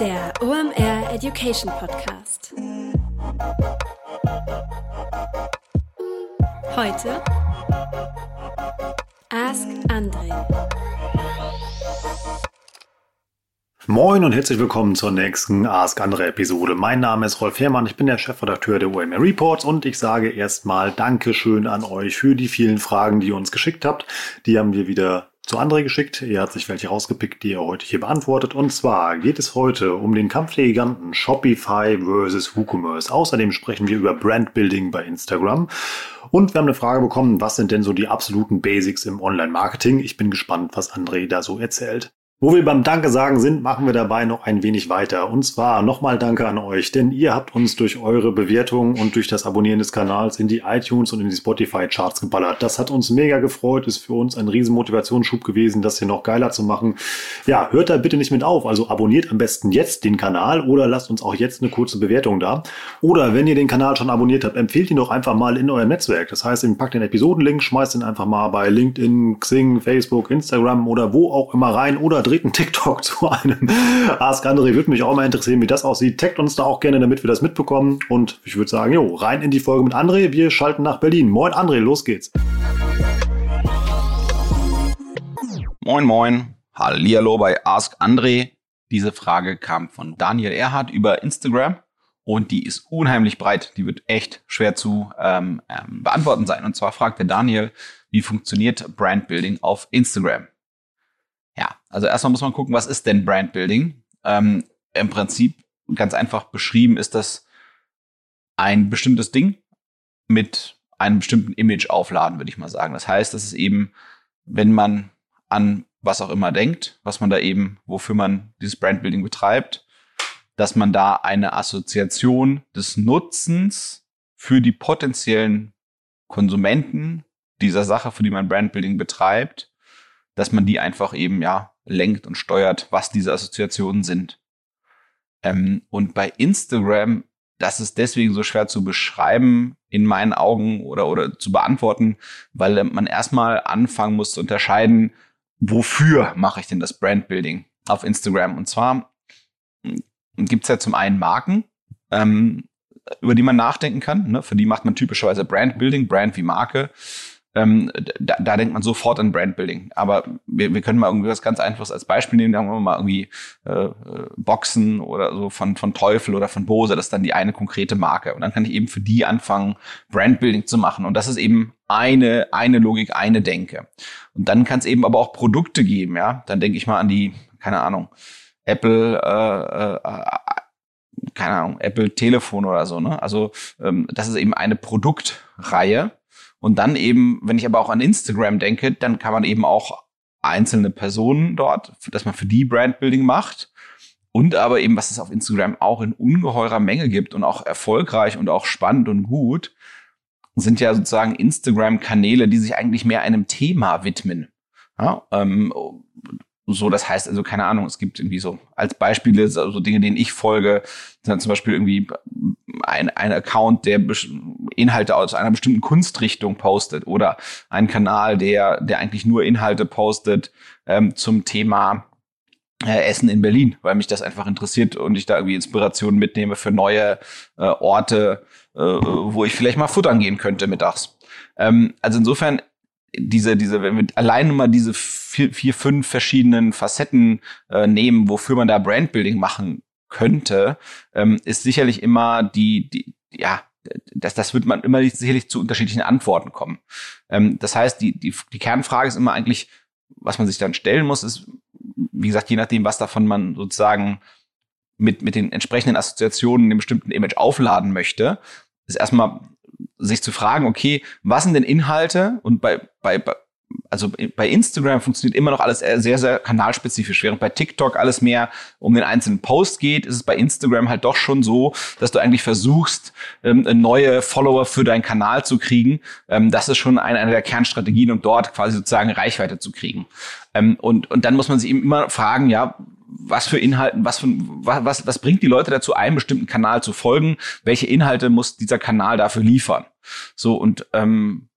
Der OMR Education Podcast. Heute Ask Andre. Moin und herzlich willkommen zur nächsten Ask Andre Episode. Mein Name ist Rolf Herrmann, ich bin der Chefredakteur der OMR Reports und ich sage erstmal Dankeschön an euch für die vielen Fragen, die ihr uns geschickt habt. Die haben wir wieder zu André geschickt. Er hat sich welche rausgepickt, die er heute hier beantwortet. Und zwar geht es heute um den Kampf der Giganten Shopify versus WooCommerce. Außerdem sprechen wir über Brandbuilding bei Instagram. Und wir haben eine Frage bekommen, was sind denn so die absoluten Basics im Online-Marketing? Ich bin gespannt, was André da so erzählt. Wo wir beim Danke sagen sind, machen wir dabei noch ein wenig weiter. Und zwar nochmal Danke an euch, denn ihr habt uns durch eure Bewertungen und durch das Abonnieren des Kanals in die iTunes und in die Spotify-Charts geballert. Das hat uns mega gefreut, ist für uns ein riesen Motivationsschub gewesen, das hier noch geiler zu machen. Ja, hört da bitte nicht mit auf. Also abonniert am besten jetzt den Kanal oder lasst uns auch jetzt eine kurze Bewertung da. Oder wenn ihr den Kanal schon abonniert habt, empfehlt ihn doch einfach mal in eurem Netzwerk. Das heißt, ihr packt den Episodenlink, schmeißt ihn einfach mal bei LinkedIn, Xing, Facebook, Instagram oder wo auch immer rein oder dritten TikTok zu einem Ask Andre. Würde mich auch mal interessieren, wie das aussieht. Taggt uns da auch gerne, damit wir das mitbekommen. Und ich würde sagen, jo, rein in die Folge mit André. Wir schalten nach Berlin. Moin André, los geht's. Moin Moin. Hallihallo bei Ask André. Diese Frage kam von Daniel Erhardt über Instagram und die ist unheimlich breit. Die wird echt schwer zu ähm, ähm, beantworten sein. Und zwar fragt der Daniel, wie funktioniert Brandbuilding auf Instagram? Ja, also erstmal muss man gucken, was ist denn Brandbuilding? Ähm, Im Prinzip ganz einfach beschrieben ist das ein bestimmtes Ding mit einem bestimmten Image aufladen, würde ich mal sagen. Das heißt, das ist eben, wenn man an was auch immer denkt, was man da eben, wofür man dieses Brandbuilding betreibt, dass man da eine Assoziation des Nutzens für die potenziellen Konsumenten dieser Sache, für die man Brandbuilding betreibt, dass man die einfach eben ja lenkt und steuert, was diese Assoziationen sind. Ähm, und bei Instagram, das ist deswegen so schwer zu beschreiben, in meinen Augen oder, oder zu beantworten, weil man erstmal anfangen muss zu unterscheiden, wofür mache ich denn das Brandbuilding auf Instagram? Und zwar hm, gibt's ja zum einen Marken, ähm, über die man nachdenken kann. Ne? Für die macht man typischerweise Brandbuilding, Brand wie Marke. Ähm, da, da denkt man sofort an Brandbuilding. Aber wir, wir können mal irgendwie was ganz Einfaches als Beispiel nehmen. Da haben wir mal irgendwie äh, äh, Boxen oder so von, von Teufel oder von Bose. Das ist dann die eine konkrete Marke. Und dann kann ich eben für die anfangen, Brandbuilding zu machen. Und das ist eben eine, eine Logik, eine Denke. Und dann kann es eben aber auch Produkte geben. Ja, Dann denke ich mal an die, keine Ahnung, Apple äh, äh, keine Ahnung, Apple Telefon oder so, ne? Also ähm, das ist eben eine Produktreihe und dann eben, wenn ich aber auch an Instagram denke, dann kann man eben auch einzelne Personen dort, dass man für die Brandbuilding macht. Und aber eben, was es auf Instagram auch in ungeheurer Menge gibt und auch erfolgreich und auch spannend und gut, sind ja sozusagen Instagram-Kanäle, die sich eigentlich mehr einem Thema widmen. Ja, ähm, so, das heißt also, keine Ahnung, es gibt irgendwie so als Beispiele so also Dinge, denen ich folge, sind zum Beispiel irgendwie ein, ein Account, der Inhalte aus einer bestimmten Kunstrichtung postet oder ein Kanal, der, der eigentlich nur Inhalte postet ähm, zum Thema äh, Essen in Berlin, weil mich das einfach interessiert und ich da irgendwie Inspirationen mitnehme für neue äh, Orte, äh, wo ich vielleicht mal futtern gehen könnte mittags. Ähm, also insofern diese, diese, wenn wir allein mal diese vier, vier fünf verschiedenen Facetten äh, nehmen, wofür man da Brandbuilding machen könnte, ähm, ist sicherlich immer die, die, ja, das, das wird man immer sicherlich zu unterschiedlichen Antworten kommen. Ähm, das heißt, die, die, die Kernfrage ist immer eigentlich, was man sich dann stellen muss, ist, wie gesagt, je nachdem, was davon man sozusagen mit, mit den entsprechenden Assoziationen in einem bestimmten Image aufladen möchte, ist erstmal sich zu fragen, okay, was sind denn Inhalte? Und bei, bei, also bei Instagram funktioniert immer noch alles sehr, sehr kanalspezifisch. Während bei TikTok alles mehr um den einzelnen Post geht, ist es bei Instagram halt doch schon so, dass du eigentlich versuchst, ähm, neue Follower für deinen Kanal zu kriegen. Ähm, das ist schon eine, eine der Kernstrategien, um dort quasi sozusagen Reichweite zu kriegen. Ähm, und, und dann muss man sich eben immer fragen, ja, was für Inhalten, was, für, was, was bringt die Leute dazu, einem bestimmten Kanal zu folgen? Welche Inhalte muss dieser Kanal dafür liefern? So, und, ähm,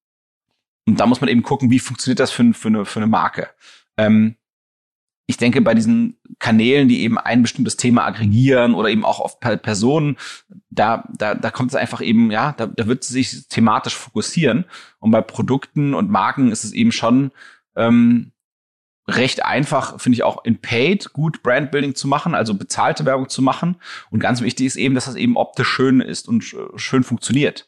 und da muss man eben gucken, wie funktioniert das für, für, eine, für eine Marke. Ähm, ich denke, bei diesen Kanälen, die eben ein bestimmtes Thema aggregieren oder eben auch auf Personen, da, da, da kommt es einfach eben, ja, da, da wird es sich thematisch fokussieren. Und bei Produkten und Marken ist es eben schon ähm, recht einfach, finde ich auch in Paid gut Brandbuilding zu machen, also bezahlte Werbung zu machen. Und ganz wichtig ist eben, dass das eben optisch schön ist und schön funktioniert.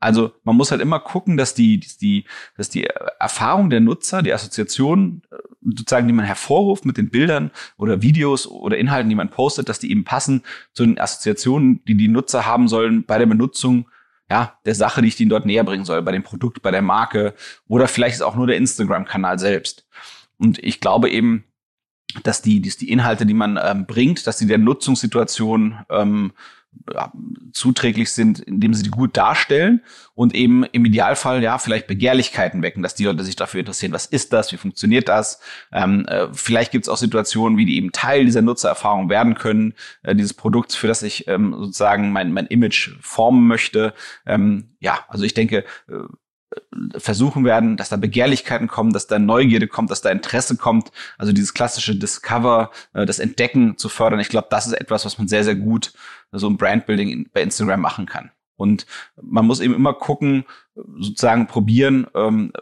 Also man muss halt immer gucken, dass die, die, dass die Erfahrung der Nutzer, die Assoziation äh, sozusagen, die man hervorruft mit den Bildern oder Videos oder Inhalten, die man postet, dass die eben passen zu den Assoziationen, die die Nutzer haben sollen bei der Benutzung ja, der Sache, die ich denen dort näher bringen soll, bei dem Produkt, bei der Marke oder vielleicht ist auch nur der Instagram-Kanal selbst. Und ich glaube eben, dass die, dass die Inhalte, die man ähm, bringt, dass sie der Nutzungssituation ähm, ja, zuträglich sind, indem sie die gut darstellen und eben im Idealfall ja vielleicht Begehrlichkeiten wecken, dass die Leute sich dafür interessieren, was ist das, wie funktioniert das. Ähm, äh, vielleicht gibt es auch Situationen, wie die eben Teil dieser Nutzererfahrung werden können, äh, dieses Produkts, für das ich ähm, sozusagen mein, mein Image formen möchte. Ähm, ja, also ich denke, äh, versuchen werden, dass da Begehrlichkeiten kommen, dass da Neugierde kommt, dass da Interesse kommt. Also dieses klassische Discover, äh, das Entdecken zu fördern. Ich glaube, das ist etwas, was man sehr, sehr gut so ein Brandbuilding bei Instagram machen kann. Und man muss eben immer gucken, sozusagen probieren, ähm,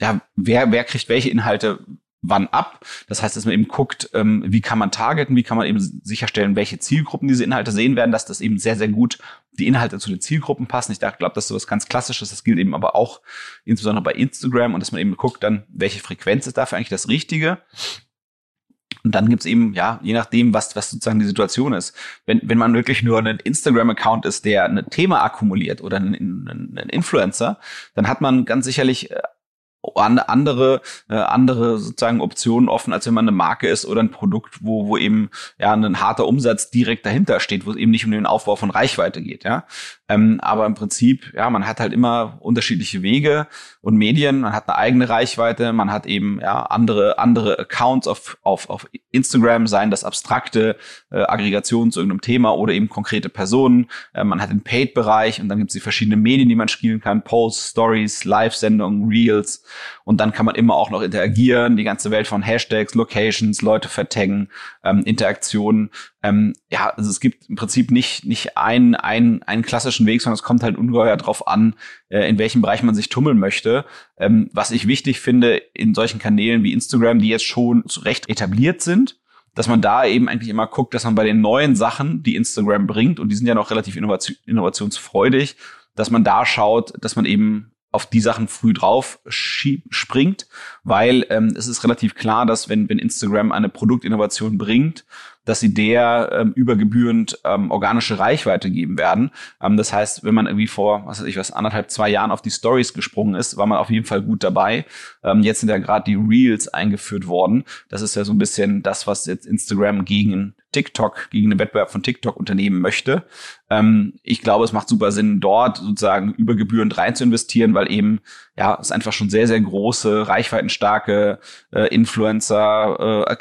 ja, wer, wer kriegt welche Inhalte wann ab. Das heißt, dass man eben guckt, ähm, wie kann man targeten, wie kann man eben sicherstellen, welche Zielgruppen diese Inhalte sehen werden, dass das eben sehr, sehr gut die Inhalte zu den Zielgruppen passen. Ich glaube, das ist so was ganz Klassisches. Das gilt eben aber auch insbesondere bei Instagram und dass man eben guckt dann, welche Frequenz ist dafür eigentlich das Richtige. Und dann gibt's eben, ja, je nachdem, was, was sozusagen die Situation ist. Wenn, wenn man wirklich nur ein Instagram-Account ist, der ein Thema akkumuliert oder ein, ein, ein Influencer, dann hat man ganz sicherlich äh, andere äh, andere sozusagen Optionen offen, als wenn man eine Marke ist oder ein Produkt, wo wo eben ja ein harter Umsatz direkt dahinter steht, wo es eben nicht um den Aufbau von Reichweite geht, ja. Ähm, aber im Prinzip, ja, man hat halt immer unterschiedliche Wege und Medien, man hat eine eigene Reichweite, man hat eben ja andere andere Accounts auf auf auf Instagram, seien das abstrakte äh, Aggregationen zu irgendeinem Thema oder eben konkrete Personen. Äh, man hat den Paid-Bereich und dann gibt es die verschiedenen Medien, die man spielen kann, Posts, Stories, Live-Sendungen, Reels und dann kann man immer auch noch interagieren, die ganze Welt von Hashtags, Locations, Leute vertaggen, ähm, Interaktionen. Ähm, ja, also es gibt im Prinzip nicht, nicht einen, einen, einen klassischen Weg, sondern es kommt halt ungeheuer drauf an, äh, in welchem Bereich man sich tummeln möchte. Ähm, was ich wichtig finde in solchen Kanälen wie Instagram, die jetzt schon recht etabliert sind, dass man da eben eigentlich immer guckt, dass man bei den neuen Sachen, die Instagram bringt, und die sind ja noch relativ innovationsfreudig, dass man da schaut, dass man eben auf die Sachen früh drauf springt, weil ähm, es ist relativ klar, dass wenn, wenn Instagram eine Produktinnovation bringt, dass sie der ähm, übergebührend ähm, organische Reichweite geben werden. Ähm, das heißt, wenn man irgendwie vor, was weiß ich was, anderthalb, zwei Jahren auf die Stories gesprungen ist, war man auf jeden Fall gut dabei. Ähm, jetzt sind ja gerade die Reels eingeführt worden. Das ist ja so ein bisschen das, was jetzt Instagram gegen TikTok, gegen den Wettbewerb von TikTok unternehmen möchte. Ähm, ich glaube, es macht super Sinn, dort sozusagen übergebührend rein zu investieren, weil eben, ja, es einfach schon sehr, sehr große, reichweitenstarke äh, Influencer, äh,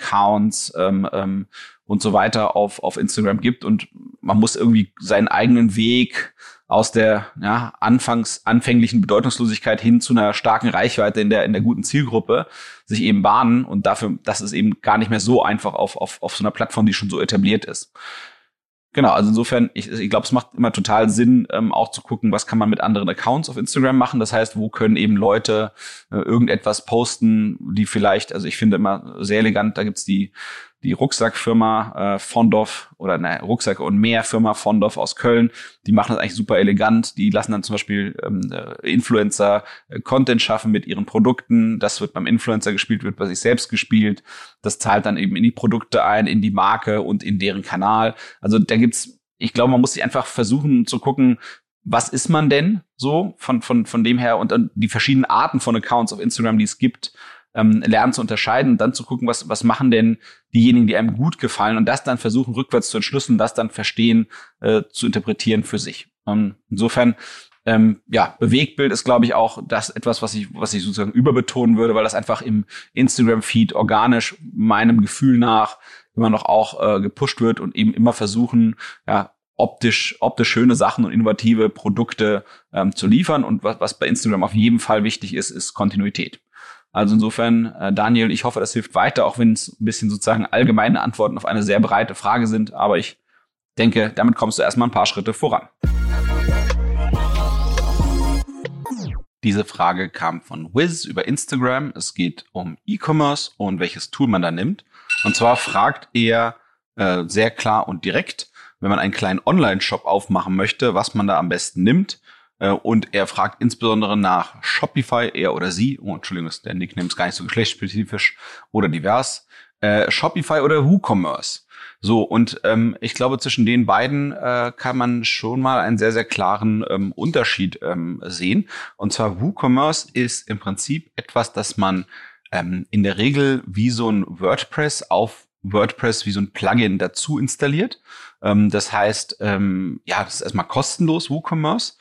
ähm, ähm, und so weiter auf, auf Instagram gibt und man muss irgendwie seinen eigenen Weg aus der ja, anfangs anfänglichen Bedeutungslosigkeit hin zu einer starken Reichweite in der in der guten Zielgruppe sich eben bahnen und dafür das ist eben gar nicht mehr so einfach auf auf auf so einer Plattform, die schon so etabliert ist. Genau, also insofern, ich, ich glaube, es macht immer total Sinn, ähm, auch zu gucken, was kann man mit anderen Accounts auf Instagram machen. Das heißt, wo können eben Leute äh, irgendetwas posten, die vielleicht, also ich finde immer sehr elegant, da gibt's die die Rucksackfirma äh, Fondorf oder ne, Rucksack und mehr Firma Fondorf aus Köln, die machen das eigentlich super elegant. Die lassen dann zum Beispiel ähm, äh, Influencer äh, Content schaffen mit ihren Produkten. Das wird beim Influencer gespielt, wird bei sich selbst gespielt. Das zahlt dann eben in die Produkte ein, in die Marke und in deren Kanal. Also da gibt's, ich glaube, man muss sich einfach versuchen zu gucken, was ist man denn so von, von, von dem her und, und die verschiedenen Arten von Accounts auf Instagram, die es gibt ähm, lernen zu unterscheiden und dann zu gucken, was, was machen denn diejenigen, die einem gut gefallen und das dann versuchen, rückwärts zu entschlüsseln, das dann verstehen, äh, zu interpretieren für sich. Und insofern, ähm, ja, Bewegtbild ist, glaube ich, auch das etwas, was ich, was ich sozusagen überbetonen würde, weil das einfach im Instagram-Feed organisch meinem Gefühl nach immer noch auch äh, gepusht wird und eben immer versuchen, ja, optisch, optisch schöne Sachen und innovative Produkte ähm, zu liefern. Und was, was bei Instagram auf jeden Fall wichtig ist, ist Kontinuität. Also insofern, äh, Daniel, ich hoffe, das hilft weiter, auch wenn es ein bisschen sozusagen allgemeine Antworten auf eine sehr breite Frage sind. Aber ich denke, damit kommst du erstmal ein paar Schritte voran. Diese Frage kam von Wiz über Instagram. Es geht um E-Commerce und welches Tool man da nimmt. Und zwar fragt er äh, sehr klar und direkt, wenn man einen kleinen Online-Shop aufmachen möchte, was man da am besten nimmt. Äh, und er fragt insbesondere nach Shopify, er oder sie, oh, Entschuldigung, der Nickname ist gar nicht so geschlechtsspezifisch oder divers, äh, Shopify oder WooCommerce. So, und ähm, ich glaube, zwischen den beiden äh, kann man schon mal einen sehr, sehr klaren ähm, Unterschied ähm, sehen. Und zwar WooCommerce ist im Prinzip etwas, das man ähm, in der Regel wie so ein WordPress auf WordPress wie so ein Plugin dazu installiert. Ähm, das heißt, ähm, ja, das ist erstmal kostenlos, WooCommerce.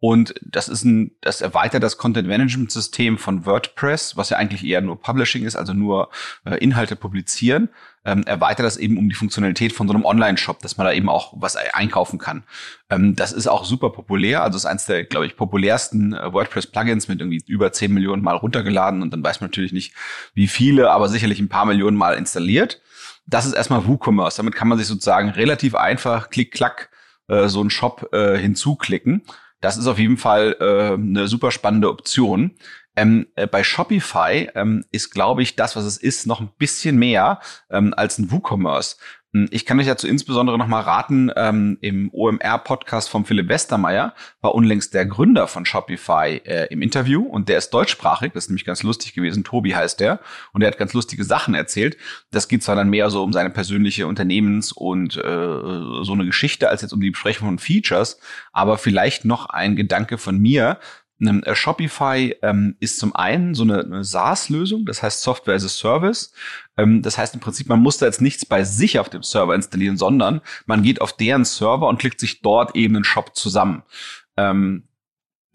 Und das ist ein, das erweitert das Content Management System von WordPress, was ja eigentlich eher nur Publishing ist, also nur äh, Inhalte publizieren, ähm, erweitert das eben um die Funktionalität von so einem Online-Shop, dass man da eben auch was einkaufen kann. Ähm, das ist auch super populär, also ist eins der, glaube ich, populärsten äh, WordPress-Plugins mit irgendwie über 10 Millionen Mal runtergeladen und dann weiß man natürlich nicht, wie viele, aber sicherlich ein paar Millionen Mal installiert. Das ist erstmal WooCommerce. Damit kann man sich sozusagen relativ einfach, klick, klack, äh, so einen Shop äh, hinzuklicken. Das ist auf jeden Fall äh, eine super spannende Option. Ähm, äh, bei Shopify ähm, ist, glaube ich, das, was es ist, noch ein bisschen mehr ähm, als ein WooCommerce. Hm, ich kann euch dazu insbesondere noch mal raten, ähm, im OMR-Podcast von Philipp Westermeier war unlängst der Gründer von Shopify äh, im Interview und der ist deutschsprachig, das ist nämlich ganz lustig gewesen, Tobi heißt der, und der hat ganz lustige Sachen erzählt. Das geht zwar dann mehr so um seine persönliche Unternehmens- und äh, so eine Geschichte, als jetzt um die Besprechung von Features, aber vielleicht noch ein Gedanke von mir, Shopify ähm, ist zum einen so eine, eine SaaS-Lösung, das heißt Software as a Service. Ähm, das heißt im Prinzip, man muss da jetzt nichts bei sich auf dem Server installieren, sondern man geht auf deren Server und klickt sich dort eben einen Shop zusammen. Ähm,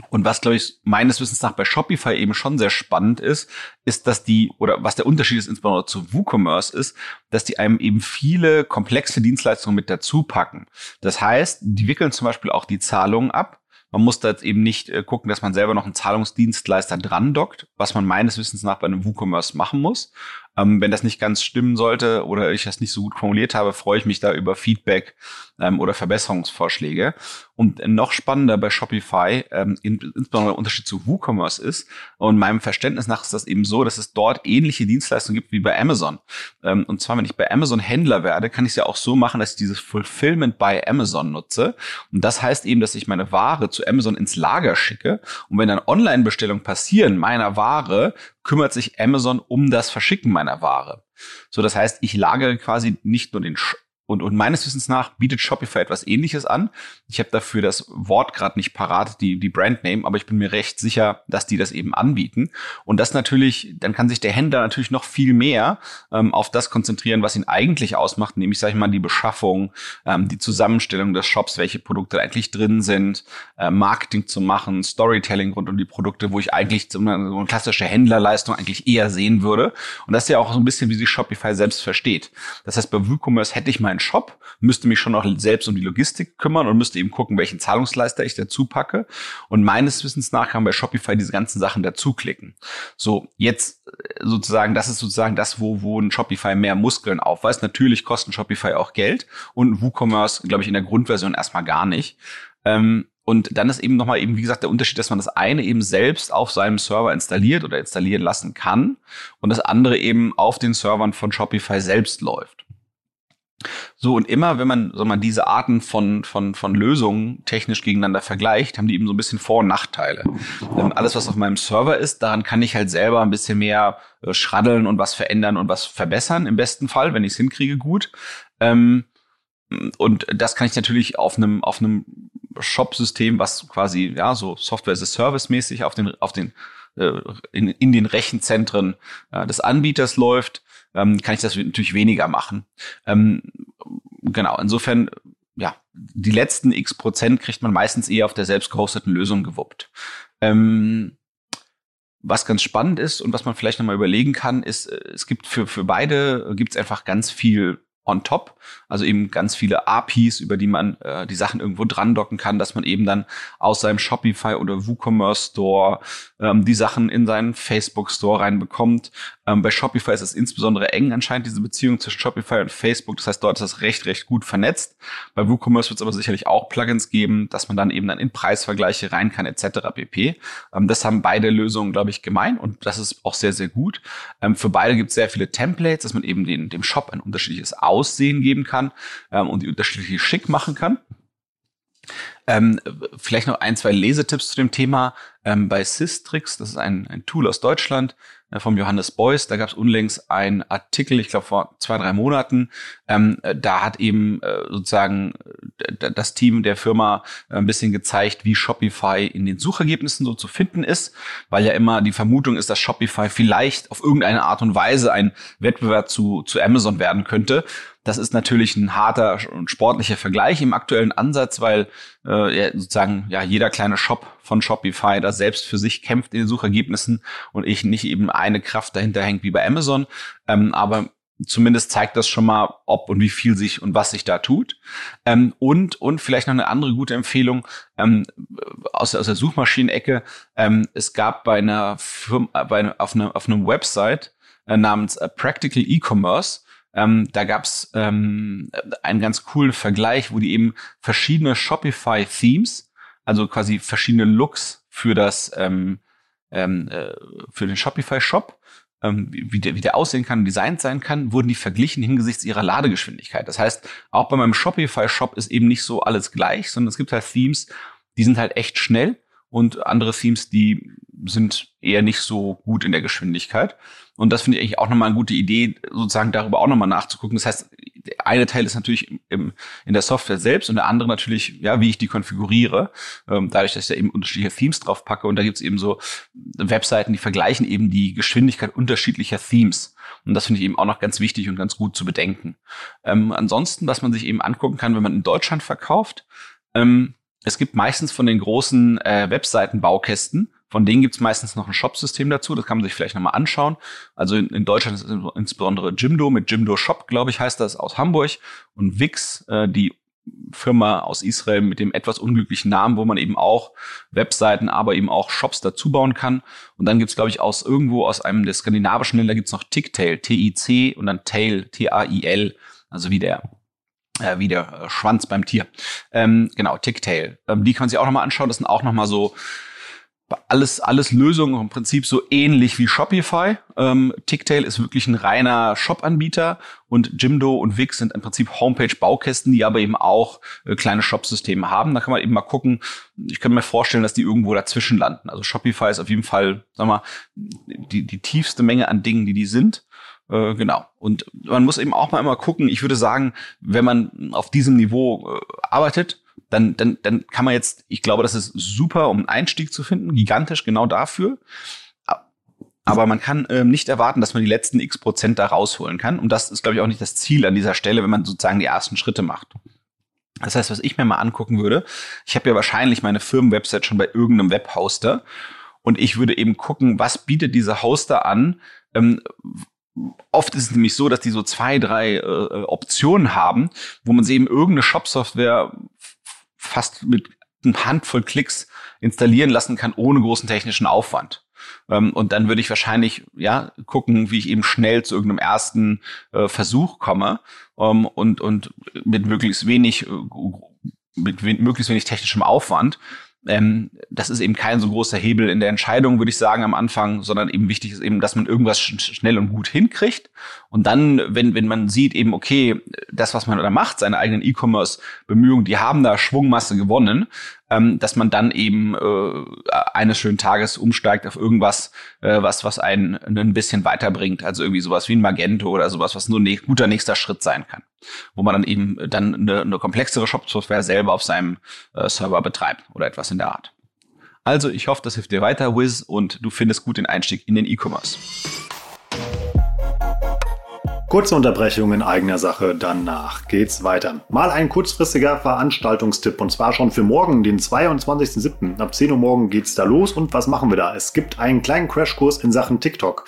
und was, glaube ich, meines Wissens nach bei Shopify eben schon sehr spannend ist, ist, dass die, oder was der Unterschied ist insbesondere zu WooCommerce ist, dass die einem eben viele komplexe Dienstleistungen mit dazu packen. Das heißt, die wickeln zum Beispiel auch die Zahlungen ab. Man muss da jetzt eben nicht äh, gucken, dass man selber noch einen Zahlungsdienstleister dran dockt, was man meines Wissens nach bei einem WooCommerce machen muss. Ähm, wenn das nicht ganz stimmen sollte oder ich das nicht so gut formuliert habe, freue ich mich da über Feedback ähm, oder Verbesserungsvorschläge. Und noch spannender bei Shopify, ähm, insbesondere der Unterschied zu WooCommerce ist, und meinem Verständnis nach ist das eben so, dass es dort ähnliche Dienstleistungen gibt wie bei Amazon. Ähm, und zwar, wenn ich bei Amazon Händler werde, kann ich es ja auch so machen, dass ich dieses Fulfillment bei Amazon nutze. Und das heißt eben, dass ich meine Ware zu Amazon ins Lager schicke. Und wenn dann Online-Bestellungen passieren meiner Ware, kümmert sich Amazon um das Verschicken meiner Ware. So, das heißt, ich lagere quasi nicht nur den und, und meines Wissens nach bietet Shopify etwas ähnliches an. Ich habe dafür das Wort gerade nicht parat, die, die Brandname, aber ich bin mir recht sicher, dass die das eben anbieten. Und das natürlich, dann kann sich der Händler natürlich noch viel mehr ähm, auf das konzentrieren, was ihn eigentlich ausmacht, nämlich, sag ich mal, die Beschaffung, ähm, die Zusammenstellung des Shops, welche Produkte eigentlich drin sind, äh, Marketing zu machen, Storytelling rund um die Produkte, wo ich eigentlich so eine, so eine klassische Händlerleistung eigentlich eher sehen würde. Und das ist ja auch so ein bisschen, wie sich Shopify selbst versteht. Das heißt, bei WooCommerce hätte ich mal meinen Shop, müsste mich schon noch selbst um die Logistik kümmern und müsste eben gucken, welchen Zahlungsleister ich dazu packe. Und meines Wissens nach kann bei Shopify diese ganzen Sachen dazu klicken. So, jetzt äh, sozusagen, das ist sozusagen das, wo, wo ein Shopify mehr Muskeln aufweist. Natürlich kosten Shopify auch Geld und WooCommerce, glaube ich, in der Grundversion erstmal gar nicht. Ähm, und dann ist eben nochmal eben, wie gesagt, der Unterschied, dass man das eine eben selbst auf seinem Server installiert oder installieren lassen kann und das andere eben auf den Servern von Shopify selbst läuft. So, und immer, wenn man, so man diese Arten von, von, von Lösungen technisch gegeneinander vergleicht, haben die eben so ein bisschen Vor- und Nachteile. Ähm, alles, was auf meinem Server ist, daran kann ich halt selber ein bisschen mehr äh, schraddeln und was verändern und was verbessern, im besten Fall, wenn ich es hinkriege, gut. Ähm, und das kann ich natürlich auf einem, auf einem Shop-System, was quasi, ja, so Software as a Service mäßig auf den, auf den, äh, in, in den Rechenzentren äh, des Anbieters läuft, ähm, kann ich das natürlich weniger machen. Ähm, genau, insofern, ja, die letzten x Prozent kriegt man meistens eher auf der selbst gehosteten Lösung gewuppt. Ähm, was ganz spannend ist und was man vielleicht nochmal überlegen kann, ist, äh, es gibt für, für beide, gibt es einfach ganz viel on top. Also eben ganz viele APIs, über die man äh, die Sachen irgendwo dran docken kann, dass man eben dann aus seinem Shopify oder WooCommerce Store ähm, die Sachen in seinen Facebook Store reinbekommt. Ähm, bei Shopify ist es insbesondere eng anscheinend diese Beziehung zwischen Shopify und Facebook. Das heißt, dort ist das recht, recht gut vernetzt. Bei WooCommerce wird es aber sicherlich auch Plugins geben, dass man dann eben dann in Preisvergleiche rein kann etc. pp. Ähm, das haben beide Lösungen, glaube ich, gemein und das ist auch sehr, sehr gut. Ähm, für beide gibt es sehr viele Templates, dass man eben den, dem Shop ein unterschiedliches Aussehen geben kann ähm, und die unterschiedlich schick machen kann. Ähm, vielleicht noch ein, zwei Lesetipps zu dem Thema. Ähm, bei Systrix, das ist ein, ein Tool aus Deutschland, äh, vom Johannes Beuys. Da gab es unlängst einen Artikel, ich glaube vor zwei, drei Monaten. Ähm, äh, da hat eben äh, sozusagen äh, das Team der Firma äh, ein bisschen gezeigt, wie Shopify in den Suchergebnissen so zu finden ist, weil ja immer die Vermutung ist, dass Shopify vielleicht auf irgendeine Art und Weise ein Wettbewerb zu, zu Amazon werden könnte. Das ist natürlich ein harter und sportlicher Vergleich im aktuellen Ansatz, weil äh, sozusagen ja jeder kleine Shop von Shopify da selbst für sich kämpft in den Suchergebnissen und ich nicht eben eine Kraft dahinter hängt wie bei Amazon. Ähm, aber zumindest zeigt das schon mal, ob und wie viel sich und was sich da tut. Ähm, und, und vielleicht noch eine andere gute Empfehlung ähm, aus, aus der Suchmaschinenecke. Ähm, es gab bei einer Firma, bei, einer, auf, einer, auf einem Website äh, namens äh, Practical E-Commerce, ähm, da gab's ähm, einen ganz coolen Vergleich, wo die eben verschiedene Shopify-Themes, also quasi verschiedene Looks für das ähm, ähm, äh, für den Shopify-Shop, ähm, wie, der, wie der aussehen kann, designt sein kann, wurden die verglichen hingesichts ihrer Ladegeschwindigkeit. Das heißt, auch bei meinem Shopify-Shop ist eben nicht so alles gleich, sondern es gibt halt Themes, die sind halt echt schnell und andere Themes, die sind eher nicht so gut in der Geschwindigkeit. Und das finde ich eigentlich auch nochmal eine gute Idee, sozusagen darüber auch nochmal nachzugucken. Das heißt, der eine Teil ist natürlich im, in der Software selbst und der andere natürlich, ja, wie ich die konfiguriere. Ähm, dadurch, dass ich da eben unterschiedliche Themes drauf packe. Und da gibt's eben so Webseiten, die vergleichen eben die Geschwindigkeit unterschiedlicher Themes. Und das finde ich eben auch noch ganz wichtig und ganz gut zu bedenken. Ähm, ansonsten, was man sich eben angucken kann, wenn man in Deutschland verkauft, ähm, es gibt meistens von den großen äh, Webseitenbaukästen von denen gibt's meistens noch ein Shop-System dazu. Das kann man sich vielleicht nochmal anschauen. Also in, in, Deutschland ist insbesondere Jimdo mit Jimdo Shop, glaube ich, heißt das, aus Hamburg. Und Wix, äh, die Firma aus Israel mit dem etwas unglücklichen Namen, wo man eben auch Webseiten, aber eben auch Shops dazu bauen kann. Und dann gibt's glaube ich, aus irgendwo aus einem der skandinavischen Länder gibt's noch Ticktail, T-I-C und dann Tail, T-A-I-L, also wie der äh, wie der äh, Schwanz beim Tier. Ähm, genau, Ticktail. Ähm, die kann man sich auch nochmal anschauen. Das sind auch nochmal so alles, alles Lösungen im Prinzip so ähnlich wie Shopify. Ähm, Ticktail ist wirklich ein reiner Shop-Anbieter und Jimdo und Wix sind im Prinzip Homepage-Baukästen, die aber eben auch äh, kleine Shop-Systeme haben. Da kann man eben mal gucken. Ich kann mir vorstellen, dass die irgendwo dazwischen landen. Also Shopify ist auf jeden Fall, sag mal, die, die tiefste Menge an Dingen, die die sind. Äh, genau. Und man muss eben auch mal immer gucken. Ich würde sagen, wenn man auf diesem Niveau äh, arbeitet, dann, dann, dann kann man jetzt, ich glaube, das ist super, um einen Einstieg zu finden, gigantisch genau dafür. Aber man kann ähm, nicht erwarten, dass man die letzten x Prozent da rausholen kann. Und das ist, glaube ich, auch nicht das Ziel an dieser Stelle, wenn man sozusagen die ersten Schritte macht. Das heißt, was ich mir mal angucken würde, ich habe ja wahrscheinlich meine Firmenwebsite schon bei irgendeinem Webhoster und ich würde eben gucken, was bietet dieser Hoster an, ähm, Oft ist es nämlich so, dass die so zwei, drei äh, Optionen haben, wo man sie eben irgendeine Shop-Software fast mit einer Handvoll Klicks installieren lassen kann, ohne großen technischen Aufwand. Ähm, und dann würde ich wahrscheinlich ja gucken, wie ich eben schnell zu irgendeinem ersten äh, Versuch komme ähm, und, und mit möglichst wenig, äh, mit we möglichst wenig technischem Aufwand ähm, das ist eben kein so großer Hebel in der Entscheidung, würde ich sagen, am Anfang, sondern eben wichtig ist eben, dass man irgendwas sch schnell und gut hinkriegt. Und dann, wenn, wenn man sieht eben, okay, das, was man da macht, seine eigenen E-Commerce-Bemühungen, die haben da Schwungmasse gewonnen, ähm, dass man dann eben äh, eines schönen Tages umsteigt auf irgendwas, äh, was, was einen ein bisschen weiterbringt. Also irgendwie sowas wie ein Magento oder sowas, was nur ein guter nächster Schritt sein kann. Wo man dann eben dann eine, eine komplexere Shop-Software selber auf seinem äh, Server betreibt oder etwas in der Art. Also ich hoffe, das hilft dir weiter, Wiz, und du findest gut den Einstieg in den E-Commerce. Kurze Unterbrechung in eigener Sache, danach geht's weiter. Mal ein kurzfristiger Veranstaltungstipp und zwar schon für morgen, den 22.07. Ab 10 Uhr morgen geht's da los und was machen wir da? Es gibt einen kleinen Crashkurs in Sachen TikTok.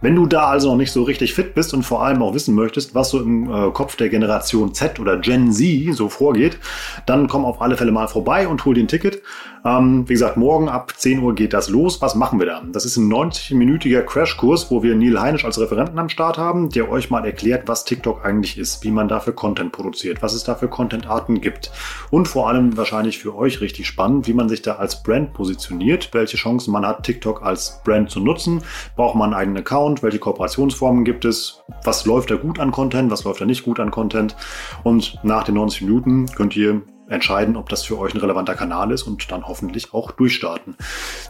Wenn du da also noch nicht so richtig fit bist und vor allem auch wissen möchtest, was so im äh, Kopf der Generation Z oder Gen Z so vorgeht, dann komm auf alle Fälle mal vorbei und hol dir ein Ticket. Ähm, wie gesagt, morgen ab 10 Uhr geht das los. Was machen wir da? Das ist ein 90-minütiger Crashkurs, wo wir Neil Heinisch als Referenten am Start haben, der euch mal erklärt, was TikTok eigentlich ist, wie man dafür Content produziert, was es da für Content-Arten gibt. Und vor allem wahrscheinlich für euch richtig spannend, wie man sich da als Brand positioniert, welche Chancen man hat, TikTok als Brand zu nutzen. Braucht man einen eigenen Account? Account, welche Kooperationsformen gibt es, was läuft da gut an Content, was läuft da nicht gut an Content. Und nach den 90 Minuten könnt ihr entscheiden, ob das für euch ein relevanter Kanal ist und dann hoffentlich auch durchstarten.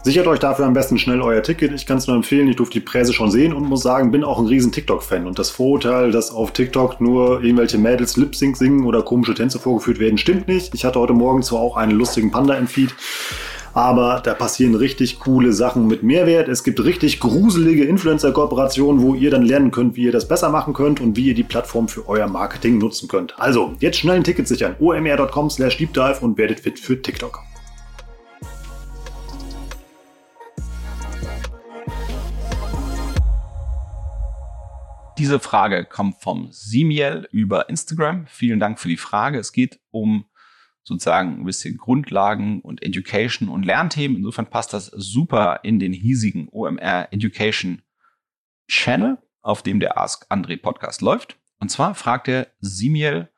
Sichert euch dafür am besten schnell euer Ticket. Ich kann es nur empfehlen. Ich durfte die Präse schon sehen und muss sagen, bin auch ein riesen TikTok-Fan. Und das Vorurteil, dass auf TikTok nur irgendwelche Mädels Lip-Sync singen oder komische Tänze vorgeführt werden, stimmt nicht. Ich hatte heute Morgen zwar auch einen lustigen Panda im Feed, aber da passieren richtig coole Sachen mit Mehrwert. Es gibt richtig gruselige Influencer-Kooperationen, wo ihr dann lernen könnt, wie ihr das besser machen könnt und wie ihr die Plattform für euer Marketing nutzen könnt. Also, jetzt schnell ein Ticket sichern. omr.com slash deepdive und werdet fit für TikTok. Diese Frage kommt vom Simiel über Instagram. Vielen Dank für die Frage. Es geht um sozusagen ein bisschen Grundlagen und Education und Lernthemen. Insofern passt das super in den hiesigen OMR Education Channel, auf dem der Ask André Podcast läuft. Und zwar fragt er Simiel,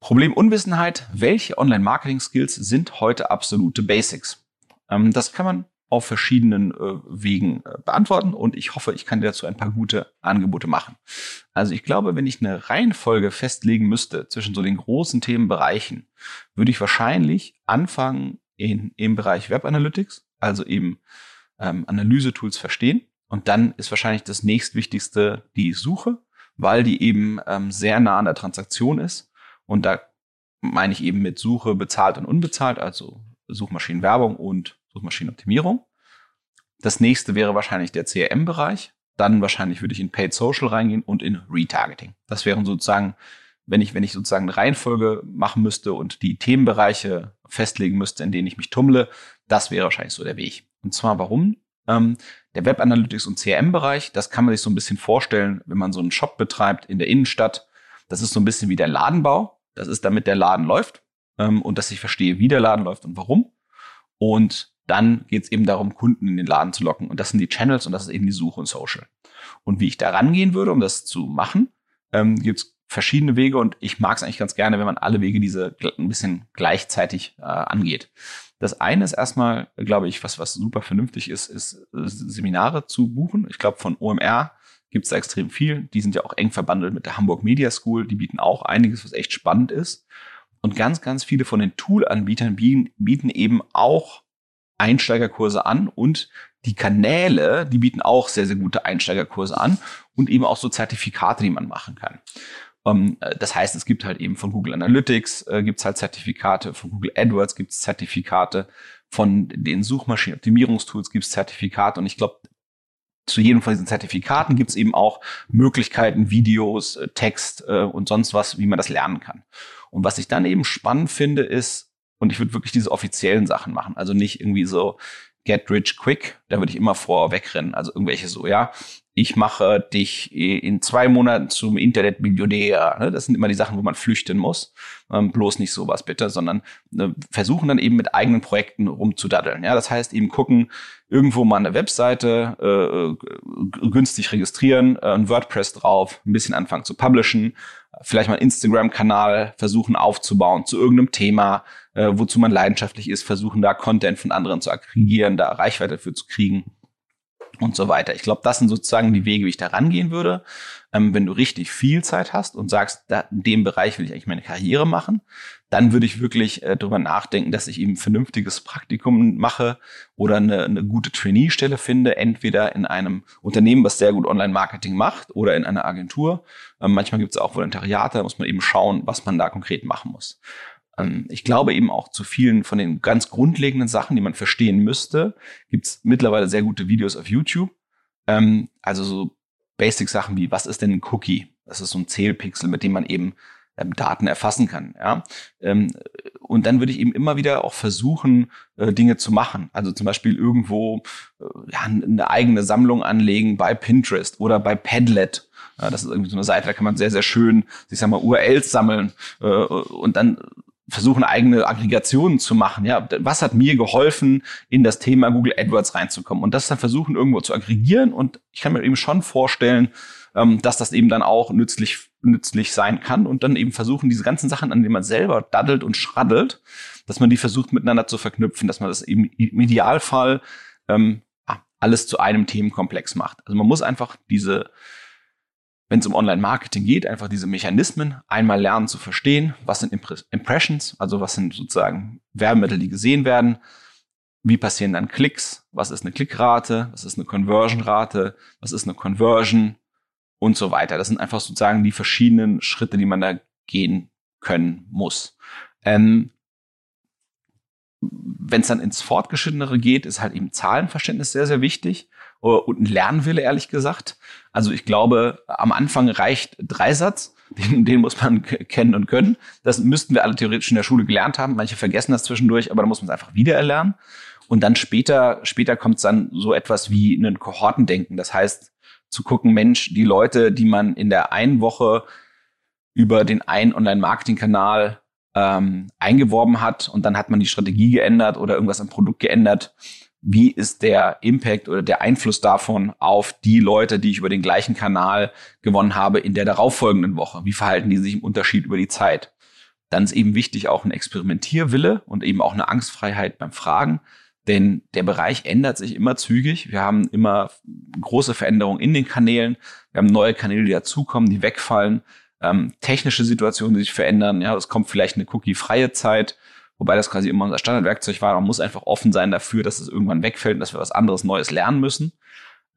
Problem Unwissenheit, welche Online-Marketing-Skills sind heute absolute Basics? Ähm, das kann man auf verschiedenen äh, Wegen äh, beantworten und ich hoffe, ich kann dir dazu ein paar gute Angebote machen. Also ich glaube, wenn ich eine Reihenfolge festlegen müsste zwischen so den großen Themenbereichen, würde ich wahrscheinlich anfangen in, im Bereich Web Analytics, also eben ähm, Analyse-Tools verstehen. Und dann ist wahrscheinlich das nächstwichtigste die Suche, weil die eben ähm, sehr nah an der Transaktion ist. Und da meine ich eben mit Suche bezahlt und unbezahlt, also Suchmaschinenwerbung und Suchmaschinenoptimierung. Das nächste wäre wahrscheinlich der CRM-Bereich. Dann wahrscheinlich würde ich in Paid Social reingehen und in Retargeting. Das wären sozusagen, wenn ich, wenn ich sozusagen eine Reihenfolge machen müsste und die Themenbereiche festlegen müsste, in denen ich mich tummle, das wäre wahrscheinlich so der Weg. Und zwar warum? Ähm, der Web Analytics und CRM-Bereich, das kann man sich so ein bisschen vorstellen, wenn man so einen Shop betreibt in der Innenstadt. Das ist so ein bisschen wie der Ladenbau. Das ist damit der Laden läuft ähm, und dass ich verstehe, wie der Laden läuft und warum. Und dann geht es eben darum, Kunden in den Laden zu locken. Und das sind die Channels und das ist eben die Suche und Social. Und wie ich da rangehen würde, um das zu machen, ähm, gibt es verschiedene Wege und ich mag es eigentlich ganz gerne, wenn man alle Wege diese ein bisschen gleichzeitig äh, angeht. Das eine ist erstmal, glaube ich, was, was super vernünftig ist, ist äh, Seminare zu buchen. Ich glaube, von OMR gibt es da extrem viel. Die sind ja auch eng verbandelt mit der Hamburg Media School. Die bieten auch einiges, was echt spannend ist. Und ganz, ganz viele von den Tool-Anbietern bieten, bieten eben auch Einsteigerkurse an und die Kanäle, die bieten auch sehr, sehr gute Einsteigerkurse an und eben auch so Zertifikate, die man machen kann. Um, ähm, das heißt, es gibt halt eben von Google Analytics äh, gibt es halt Zertifikate, von Google AdWords gibt es Zertifikate, von den Suchmaschinenoptimierungstools gibt es Zertifikate und ich glaube, zu jedem von diesen Zertifikaten gibt es eben auch Möglichkeiten, Videos, äh, Text äh, und sonst was, wie man das lernen kann. Und was ich dann eben spannend finde, ist, und ich würde wirklich diese offiziellen Sachen machen, also nicht irgendwie so get rich quick, da würde ich immer vorwegrennen, also irgendwelche so, ja, ich mache dich in zwei Monaten zum Internetmillionär. Ne? Das sind immer die Sachen, wo man flüchten muss. Ähm, bloß nicht sowas bitte, sondern ne, versuchen dann eben mit eigenen Projekten rumzudaddeln. Ja, das heißt eben gucken, irgendwo mal eine Webseite äh, günstig registrieren, äh, ein WordPress drauf, ein bisschen anfangen zu publishen, vielleicht mal einen Instagram-Kanal versuchen aufzubauen zu irgendeinem Thema, äh, wozu man leidenschaftlich ist, versuchen da Content von anderen zu aggregieren, da Reichweite für zu kriegen und so weiter. Ich glaube, das sind sozusagen die Wege, wie ich da rangehen würde. Ähm, wenn du richtig viel Zeit hast und sagst, da, in dem Bereich will ich eigentlich meine Karriere machen, dann würde ich wirklich äh, darüber nachdenken, dass ich eben ein vernünftiges Praktikum mache oder eine, eine gute Trainee-Stelle finde, entweder in einem Unternehmen, was sehr gut Online-Marketing macht oder in einer Agentur. Ähm, manchmal gibt es auch Volontariate, da muss man eben schauen, was man da konkret machen muss. Ähm, ich glaube eben auch zu vielen von den ganz grundlegenden Sachen, die man verstehen müsste, gibt es mittlerweile sehr gute Videos auf YouTube. Ähm, also so Basic-Sachen wie, was ist denn ein Cookie? Das ist so ein Zählpixel, mit dem man eben ähm, Daten erfassen kann. Ja? Und dann würde ich eben immer wieder auch versuchen, äh, Dinge zu machen. Also zum Beispiel irgendwo äh, eine eigene Sammlung anlegen bei Pinterest oder bei Padlet. Das ist irgendwie so eine Seite, da kann man sehr, sehr schön, ich sag mal, URLs sammeln äh, und dann versuchen, eigene Aggregationen zu machen. Ja, was hat mir geholfen, in das Thema Google AdWords reinzukommen? Und das dann versuchen, irgendwo zu aggregieren. Und ich kann mir eben schon vorstellen, ähm, dass das eben dann auch nützlich, nützlich sein kann. Und dann eben versuchen, diese ganzen Sachen, an denen man selber daddelt und schraddelt, dass man die versucht, miteinander zu verknüpfen, dass man das eben im Idealfall ähm, alles zu einem Themenkomplex macht. Also man muss einfach diese wenn es um Online-Marketing geht, einfach diese Mechanismen einmal lernen zu verstehen. Was sind Impressions? Also was sind sozusagen Werbemittel, die gesehen werden? Wie passieren dann Klicks? Was ist eine Klickrate? Was ist eine Conversion-Rate? Was ist eine Conversion? Und so weiter. Das sind einfach sozusagen die verschiedenen Schritte, die man da gehen können muss. Ähm, wenn es dann ins Fortgeschrittenere geht, ist halt eben Zahlenverständnis sehr, sehr wichtig und ein Lernwille, ehrlich gesagt. Also ich glaube, am Anfang reicht Dreisatz, den, den muss man kennen und können. Das müssten wir alle theoretisch in der Schule gelernt haben. Manche vergessen das zwischendurch, aber da muss man es einfach wieder erlernen. Und dann später, später kommt es dann so etwas wie ein Kohortendenken. Das heißt, zu gucken, Mensch, die Leute, die man in der einen Woche über den einen Online-Marketing-Kanal ähm, eingeworben hat und dann hat man die Strategie geändert oder irgendwas am Produkt geändert, wie ist der Impact oder der Einfluss davon auf die Leute, die ich über den gleichen Kanal gewonnen habe in der darauffolgenden Woche? Wie verhalten die sich im Unterschied über die Zeit? Dann ist eben wichtig auch ein Experimentierwille und eben auch eine Angstfreiheit beim Fragen. Denn der Bereich ändert sich immer zügig. Wir haben immer große Veränderungen in den Kanälen. Wir haben neue Kanäle, die dazukommen, die wegfallen. Ähm, technische Situationen, die sich verändern. Ja, es kommt vielleicht eine cookie-freie Zeit wobei das quasi immer unser Standardwerkzeug war. Man muss einfach offen sein dafür, dass es irgendwann wegfällt und dass wir was anderes Neues lernen müssen.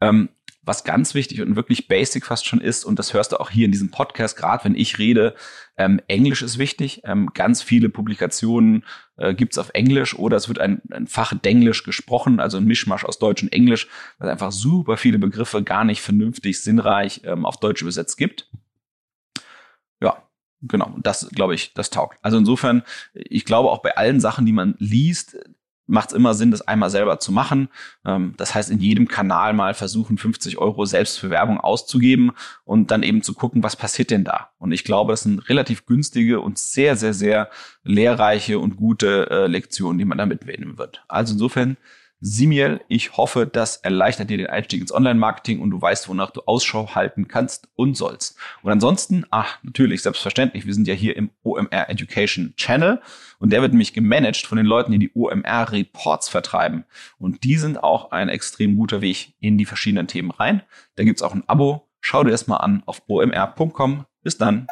Ähm, was ganz wichtig und wirklich basic fast schon ist, und das hörst du auch hier in diesem Podcast, gerade wenn ich rede, ähm, Englisch ist wichtig. Ähm, ganz viele Publikationen äh, gibt's auf Englisch oder es wird ein, ein Fach Denglisch gesprochen, also ein Mischmasch aus Deutsch und Englisch, weil es einfach super viele Begriffe gar nicht vernünftig, sinnreich ähm, auf Deutsch übersetzt gibt. Genau, das glaube ich, das taugt. Also insofern, ich glaube auch bei allen Sachen, die man liest, macht es immer Sinn, das einmal selber zu machen. Ähm, das heißt, in jedem Kanal mal versuchen, 50 Euro selbst für Werbung auszugeben und dann eben zu gucken, was passiert denn da. Und ich glaube, das sind relativ günstige und sehr, sehr, sehr lehrreiche und gute äh, Lektionen, die man da mitnehmen wird. Also insofern Simiel, ich hoffe, das erleichtert dir den Einstieg ins Online-Marketing und du weißt, wonach du Ausschau halten kannst und sollst. Und ansonsten, ach, natürlich, selbstverständlich, wir sind ja hier im OMR Education Channel und der wird nämlich gemanagt von den Leuten, die die OMR Reports vertreiben. Und die sind auch ein extrem guter Weg in die verschiedenen Themen rein. Da gibt's auch ein Abo. Schau dir das mal an auf omr.com. Bis dann.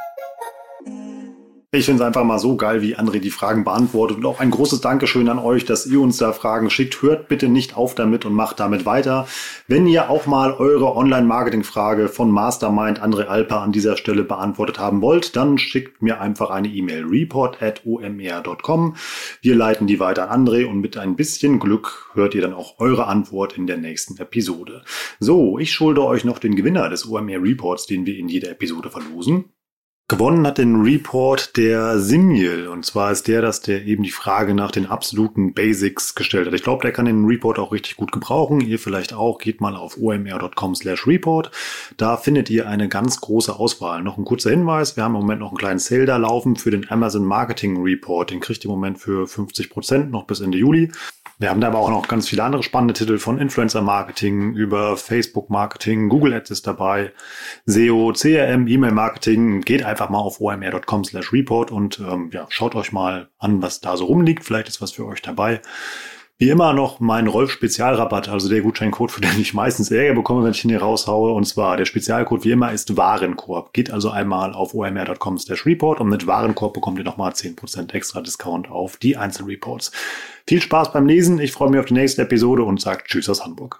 Ich finde es einfach mal so geil, wie André die Fragen beantwortet. Und auch ein großes Dankeschön an euch, dass ihr uns da Fragen schickt. Hört bitte nicht auf damit und macht damit weiter. Wenn ihr auch mal eure Online-Marketing-Frage von Mastermind André Alper an dieser Stelle beantwortet haben wollt, dann schickt mir einfach eine E-Mail report at omr.com. Wir leiten die weiter an André und mit ein bisschen Glück hört ihr dann auch eure Antwort in der nächsten Episode. So, ich schulde euch noch den Gewinner des OMR Reports, den wir in jeder Episode verlosen. Gewonnen hat den Report der Simil. Und zwar ist der, dass der eben die Frage nach den absoluten Basics gestellt hat. Ich glaube, der kann den Report auch richtig gut gebrauchen. Ihr vielleicht auch. Geht mal auf omr.com slash report. Da findet ihr eine ganz große Auswahl. Noch ein kurzer Hinweis. Wir haben im Moment noch einen kleinen Sale da laufen für den Amazon Marketing Report. Den kriegt ihr im Moment für 50 Prozent noch bis Ende Juli. Wir haben da aber auch noch ganz viele andere spannende Titel von Influencer Marketing über Facebook Marketing, Google Ads ist dabei, SEO, CRM, E-Mail Marketing. Geht einfach mal auf omr.com slash report und ähm, ja, schaut euch mal an, was da so rumliegt. Vielleicht ist was für euch dabei. Wie immer noch mein Rolf-Spezialrabatt, also der Gutscheincode, für den ich meistens Ärger bekomme, wenn ich ihn hier raushaue. Und zwar der Spezialcode wie immer ist Warenkorb. Geht also einmal auf omr.com slash report und mit Warenkorb bekommt ihr nochmal 10% extra Discount auf die Einzelreports. Viel Spaß beim Lesen, ich freue mich auf die nächste Episode und sage Tschüss aus Hamburg.